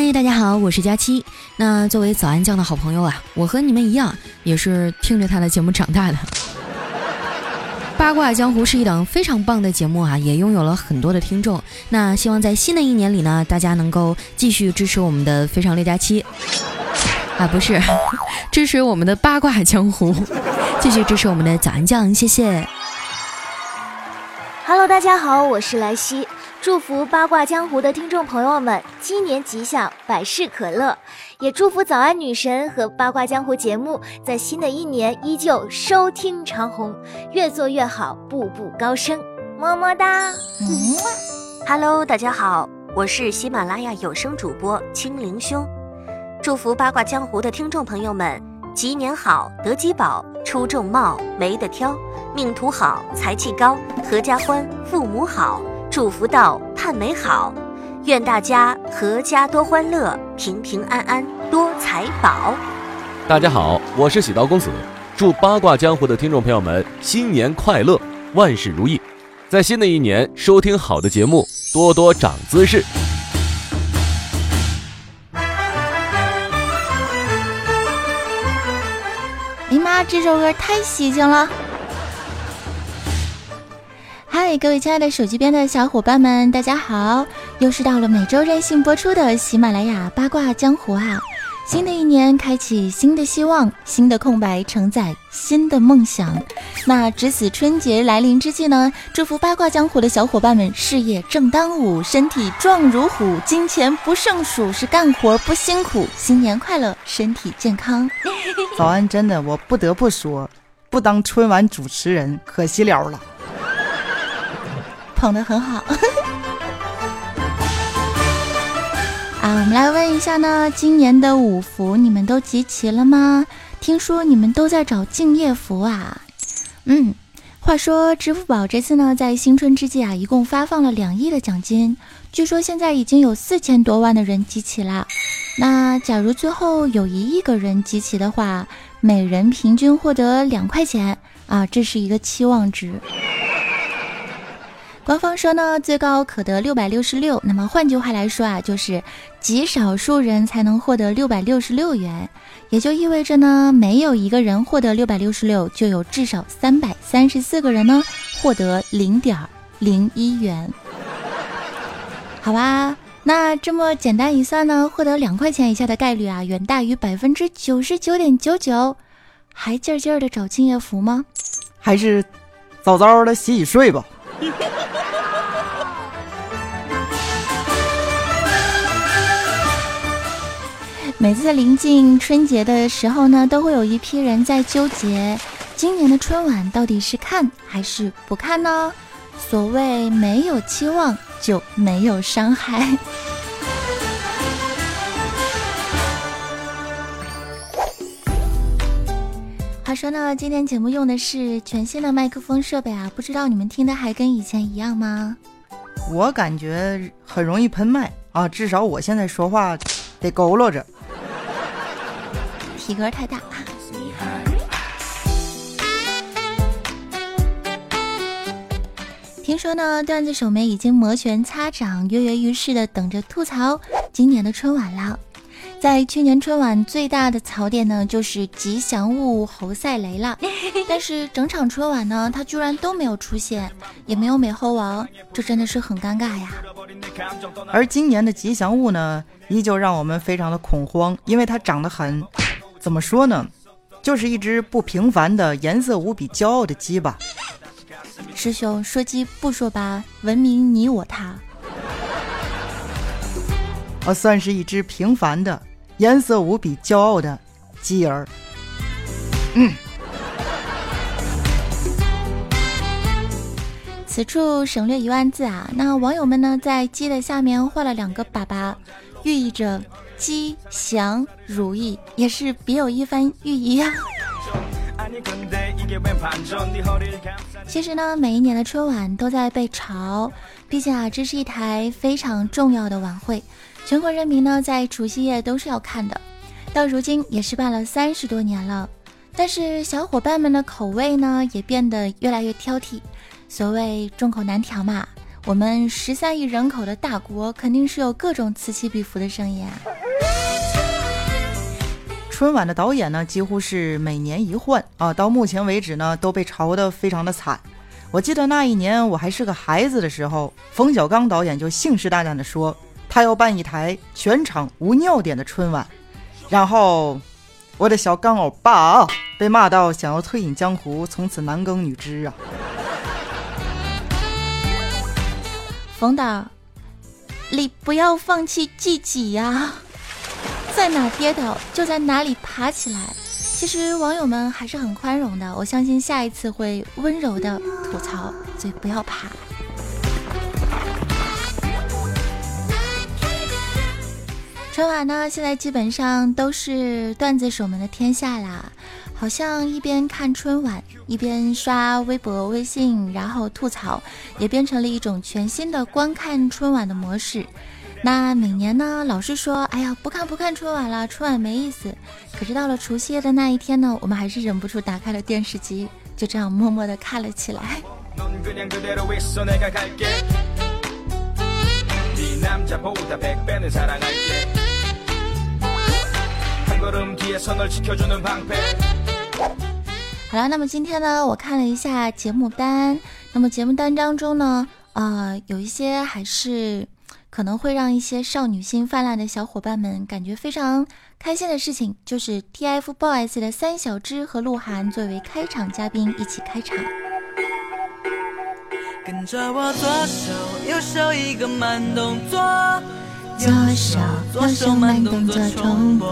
嗨，大家好，我是佳期。那作为早安酱的好朋友啊，我和你们一样，也是听着他的节目长大的。八卦江湖是一档非常棒的节目啊，也拥有了很多的听众。那希望在新的一年里呢，大家能够继续支持我们的非常六加七啊，不是 支持我们的八卦江湖，继续支持我们的早安酱，谢谢。Hello，大家好，我是莱西。祝福八卦江湖的听众朋友们鸡年吉祥，百事可乐。也祝福早安女神和八卦江湖节目在新的一年依旧收听长虹，越做越好，步步高升。么么哒。Hello，大家好，我是喜马拉雅有声主播青灵兄。祝福八卦江湖的听众朋友们吉年好，得吉宝，出众貌，没得挑，命途好，财气高，阖家欢，父母好。祝福到盼美好，愿大家阖家多欢乐，平平安安多财宝。大家好，我是喜刀公子，祝八卦江湖的听众朋友们新年快乐，万事如意，在新的一年收听好的节目，多多长姿势。哎妈，这首歌太喜庆了！嗨，各位亲爱的手机边的小伙伴们，大家好！又是到了每周任性播出的喜马拉雅八卦江湖啊！新的一年开启新的希望，新的空白承载新的梦想。那值此春节来临之际呢，祝福八卦江湖的小伙伴们事业正当午，身体壮如虎，金钱不胜数，是干活不辛苦。新年快乐，身体健康。早安，真的，我不得不说，不当春晚主持人可惜了了。捧得很好 啊！我们来问一下呢，今年的五福你们都集齐了吗？听说你们都在找敬业福啊。嗯，话说支付宝这次呢，在新春之际啊，一共发放了两亿的奖金，据说现在已经有四千多万的人集齐了。那假如最后有一亿个人集齐的话，每人平均获得两块钱啊，这是一个期望值。官方说呢，最高可得六百六十六。那么换句话来说啊，就是极少数人才能获得六百六十六元，也就意味着呢，没有一个人获得六百六十六，就有至少三百三十四个人呢获得零点零一元。好吧，那这么简单一算呢，获得两块钱以下的概率啊，远大于百分之九十九点九九。还劲儿劲儿的找敬业福吗？还是早早的洗洗睡吧。每次临近春节的时候呢，都会有一批人在纠结，今年的春晚到底是看还是不看呢？所谓没有期望就没有伤害。话说呢，今天节目用的是全新的麦克风设备啊，不知道你们听的还跟以前一样吗？我感觉很容易喷麦啊，至少我现在说话得佝偻着，体格太大。听说呢，段子手们已经摩拳擦掌、跃跃欲试的等着吐槽今年的春晚了。在去年春晚最大的槽点呢，就是吉祥物侯赛雷了。但是整场春晚呢，他居然都没有出现，也没有美猴王，这真的是很尴尬呀。而今年的吉祥物呢，依旧让我们非常的恐慌，因为它长得很，怎么说呢，就是一只不平凡的、颜色无比骄傲的鸡吧。师兄说鸡不说吧，文明你我他。我算是一只平凡的。颜色无比骄傲的鸡儿，嗯。此处省略一万字啊！那网友们呢，在鸡的下面画了两个粑粑，寓意着吉祥如意，也是别有一番寓意呀。其实呢，每一年的春晚都在被嘲，毕竟啊，这是一台非常重要的晚会。全国人民呢，在除夕夜都是要看的，到如今也是办了三十多年了。但是小伙伴们的口味呢，也变得越来越挑剔。所谓众口难调嘛，我们十三亿人口的大国，肯定是有各种此起彼伏的声音啊。春晚的导演呢，几乎是每年一换啊，到目前为止呢，都被嘲得非常的惨。我记得那一年我还是个孩子的时候，冯小刚导演就信誓旦旦地说，他要办一台全场无尿点的春晚。然后，我的小刚欧巴被骂到想要退隐江湖，从此男耕女织啊。冯导，你不要放弃自己呀！在哪跌倒就在哪里爬起来。其实网友们还是很宽容的，我相信下一次会温柔的吐槽，所以不要怕。春晚呢，现在基本上都是段子手们的天下啦。好像一边看春晚，一边刷微博、微信，然后吐槽，也变成了一种全新的观看春晚的模式。那每年呢，老是说，哎呀，不看不看春晚了，春晚没意思。可是到了除夕夜的那一天呢，我们还是忍不住打开了电视机，就这样默默的看了起来。好了，那么今天呢，我看了一下节目单。那么节目单当中呢，呃，有一些还是可能会让一些少女心泛滥的小伙伴们感觉非常开心的事情，就是 TFBOYS 的三小只和鹿晗作为开场嘉宾一起开场。跟着我左手右手一个慢动作，左手左手慢动作重播。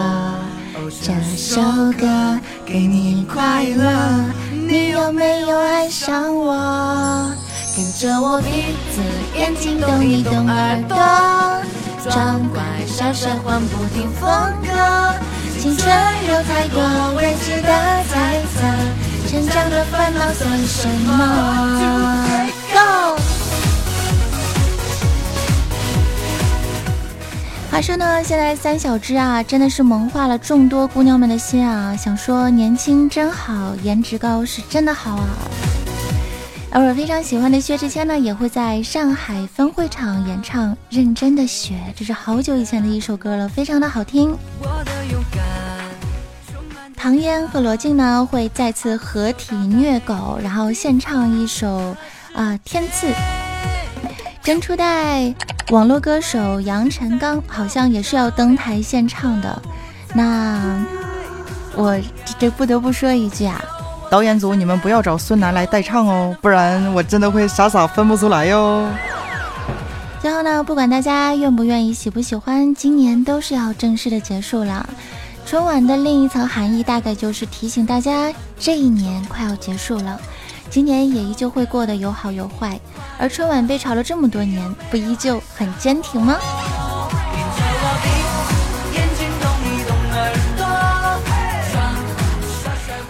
这首歌给你快乐，你有没有爱上我？跟着我鼻子眼睛动一动耳朵，装乖傻傻换不停风格。青春有太多未知的猜测，成长的烦恼算什么？Go！话说呢，现在三小只啊，真的是萌化了众多姑娘们的心啊！想说年轻真好，颜值高是真的好啊！而我非常喜欢的薛之谦呢，也会在上海分会场演唱《认真的雪》，这是好久以前的一首歌了，非常的好听。唐嫣和罗晋呢，会再次合体虐狗，然后献唱一首啊《天赐》。真初代。网络歌手杨晨刚好像也是要登台献唱的，那我这不得不说一句啊，导演组你们不要找孙楠来代唱哦，不然我真的会傻傻分不出来哟。最后呢，不管大家愿不愿意、喜不喜欢，今年都是要正式的结束了。春晚的另一层含义，大概就是提醒大家，这一年快要结束了。今年也依旧会过得有好有坏，而春晚被炒了这么多年，不依旧很坚挺吗？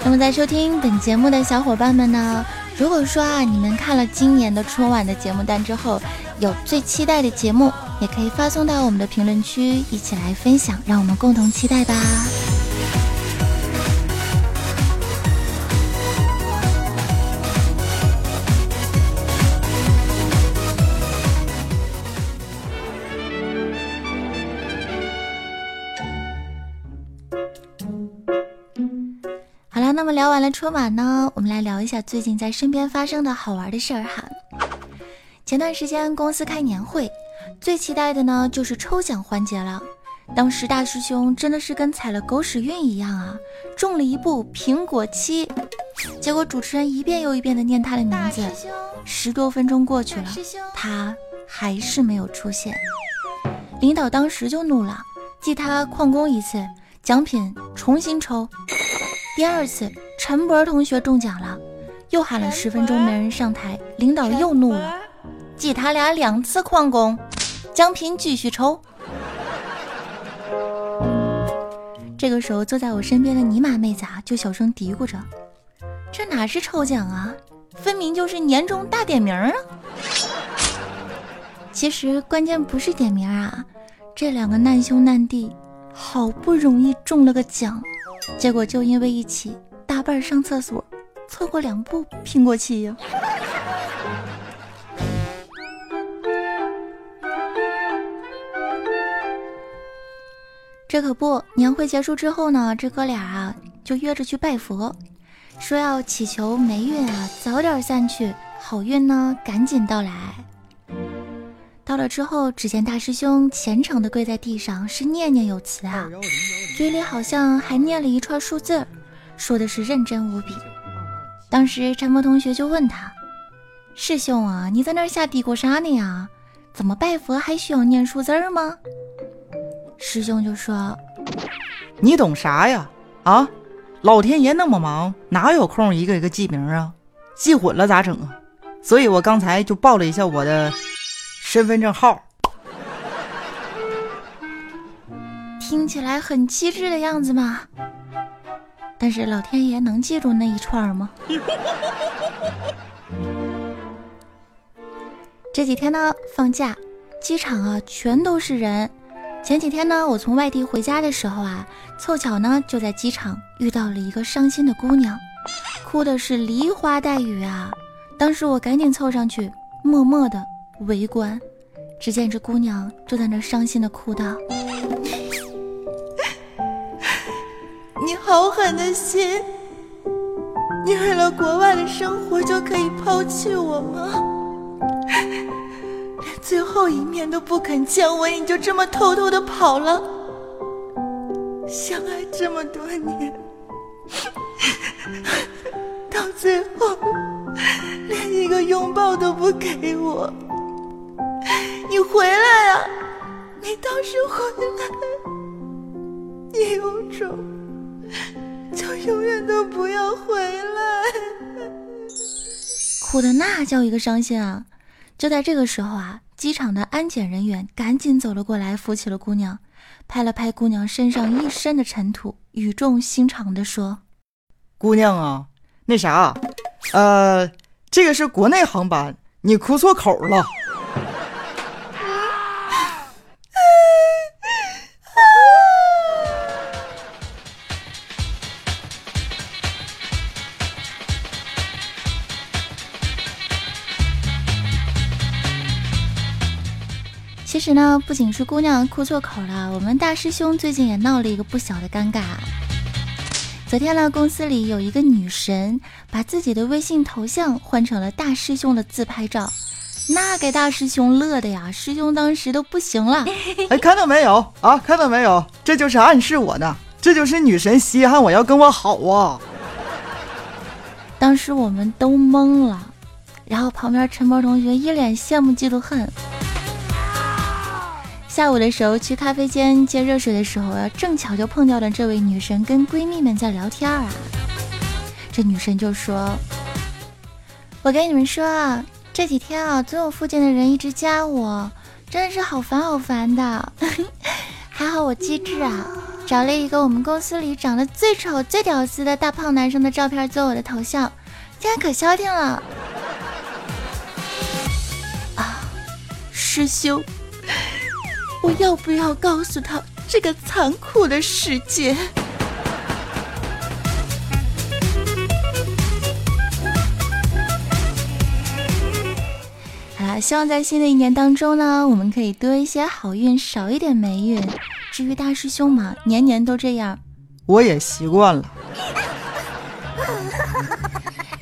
那么在收听本节目的小伙伴们呢？如果说啊，你们看了今年的春晚的节目单之后，有最期待的节目，也可以发送到我们的评论区，一起来分享，让我们共同期待吧。聊完了春晚呢，我们来聊一下最近在身边发生的好玩的事儿哈。前段时间公司开年会，最期待的呢就是抽奖环节了。当时大师兄真的是跟踩了狗屎运一样啊，中了一部苹果七。结果主持人一遍又一遍的念他的名字，十多分钟过去了，他还是没有出现。领导当时就怒了，记他旷工一次，奖品重新抽。第二次，陈博同学中奖了，又喊了十分钟没人上台，领导又怒了，记他俩两次旷工，奖品继续抽。这个时候，坐在我身边的尼玛妹子啊，就小声嘀咕着：“这哪是抽奖啊，分明就是年终大点名啊！”其实关键不是点名啊，这两个难兄难弟好不容易中了个奖。结果就因为一起，大半上厕所，错过两步，拼过气呀。这可不，年会结束之后呢，这哥俩啊就约着去拜佛，说要祈求霉运啊，早点散去，好运呢，赶紧到来。到了之后，只见大师兄虔诚地跪在地上，是念念有词啊，嘴里好像还念了一串数字，说的是认真无比。当时禅佛同学就问他：“师兄啊，你在那儿下嘀咕啥呢呀？怎么拜佛还需要念数字吗？”师兄就说：“你懂啥呀？啊，老天爷那么忙，哪有空一个一个记名啊？记混了咋整啊？所以我刚才就报了一下我的身份证号。听起来很机智的样子嘛。但是老天爷能记住那一串吗？这几天呢，放假，机场啊全都是人。”前几天呢，我从外地回家的时候啊，凑巧呢就在机场遇到了一个伤心的姑娘，哭的是梨花带雨啊。当时我赶紧凑上去，默默的围观。只见这姑娘就在那伤心的哭道：“你好狠的心，你为了国外的生活就可以抛弃我吗？”连最后一面都不肯见我，你就这么偷偷的跑了。相爱这么多年，到最后连一个拥抱都不给我。你回来啊！你倒是回来！你有种就永远都不要回来。哭的那叫一个伤心啊！就在这个时候啊。机场的安检人员赶紧走了过来，扶起了姑娘，拍了拍姑娘身上一身的尘土，语重心长地说：“姑娘啊，那啥，呃，这个是国内航班，你哭错口了。”其实呢，不仅是姑娘哭错口了，我们大师兄最近也闹了一个不小的尴尬。昨天呢，公司里有一个女神把自己的微信头像换成了大师兄的自拍照，那给大师兄乐的呀，师兄当时都不行了。哎，看到没有啊？看到没有？这就是暗示我呢，这就是女神稀罕我要跟我好啊。当时我们都懵了，然后旁边陈博同学一脸羡慕嫉妒恨。下午的时候去咖啡间接热水的时候啊，正巧就碰到了这位女神跟闺蜜们在聊天啊。这女神就说：“我跟你们说啊，这几天啊，总有附近的人一直加我，真的是好烦好烦的。还好我机智啊，找了一个我们公司里长得最丑最屌丝的大胖男生的照片做我的头像，现在可消停了。啊，师兄。”我要不要告诉他这个残酷的世界？好啦，希望在新的一年当中呢，我们可以多一些好运，少一点霉运。至于大师兄嘛，年年都这样，我也习惯了。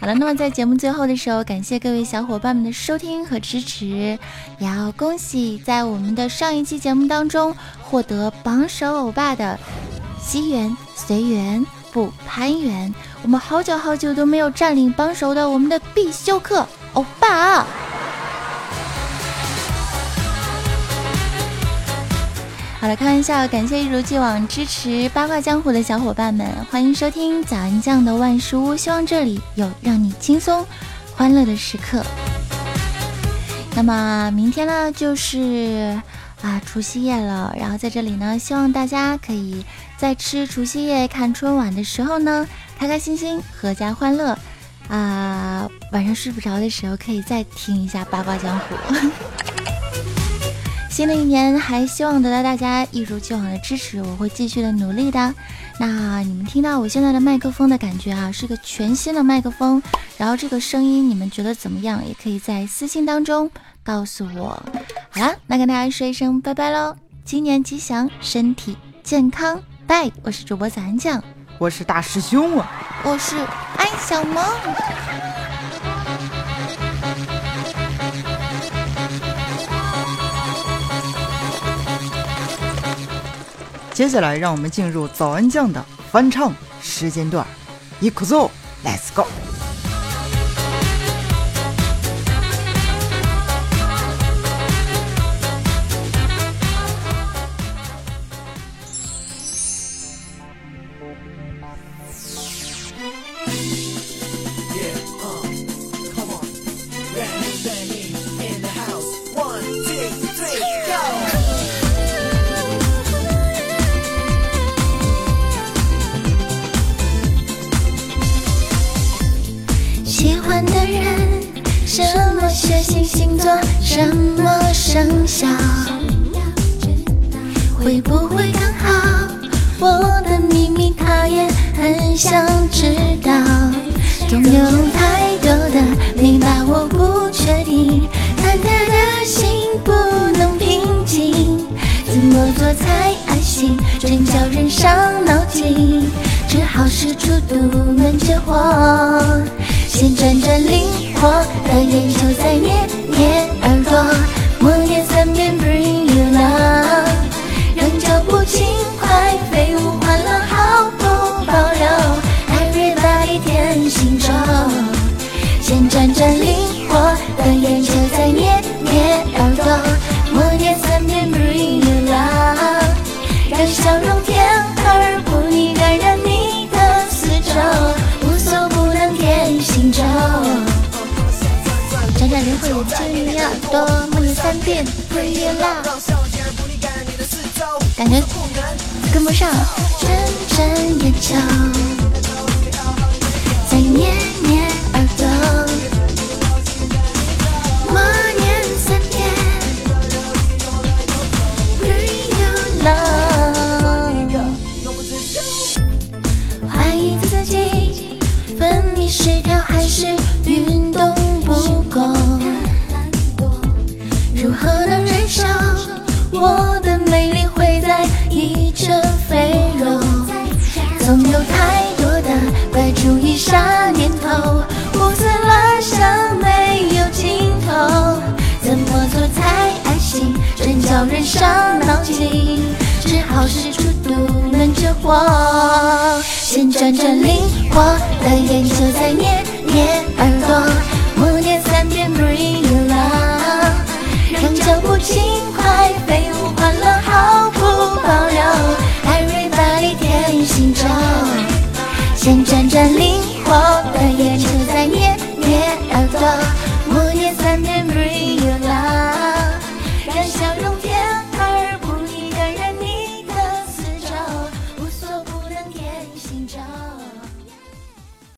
好了，那么在节目最后的时候，感谢各位小伙伴们的收听和支持，也要恭喜在我们的上一期节目当中获得榜首欧巴的西缘随缘不攀缘，我们好久好久都没有占领榜首的我们的必修课欧巴。好了，开玩笑，感谢一如既往支持八卦江湖的小伙伴们，欢迎收听早安酱的万事屋，希望这里有让你轻松欢乐的时刻。那么明天呢，就是啊除夕夜了，然后在这里呢，希望大家可以在吃除夕夜、看春晚的时候呢，开开心心、阖家欢乐啊。晚上睡不着的时候，可以再听一下八卦江湖。新的一年还希望得到大家一如既往的支持，我会继续的努力的。那你们听到我现在的麦克风的感觉啊，是个全新的麦克风，然后这个声音你们觉得怎么样？也可以在私信当中告诉我。好啦，那跟大家说一声拜拜喽，今年吉祥，身体健康。拜，我是主播早安酱，我是大师兄啊，我是安小萌。接下来，让我们进入早安酱的翻唱时间段，一哭走，Let's go。很想知道。总有太多的没把握，不确定，忐忑的心不能平静。怎么做才安心？真叫人伤脑筋。只好使出独门绝活。先转转灵活的眼球，再捏捏耳朵，转灵活的眼球，在捏捏耳朵，默念三遍 Bring you love，让笑容甜而不腻，感染你的四周。心咒，转转灵魂眼睛你耳朵，默念三遍 Bring you love，感觉跟不上，转转眼球，我旋，转着灵活的眼球，在捏捏耳朵，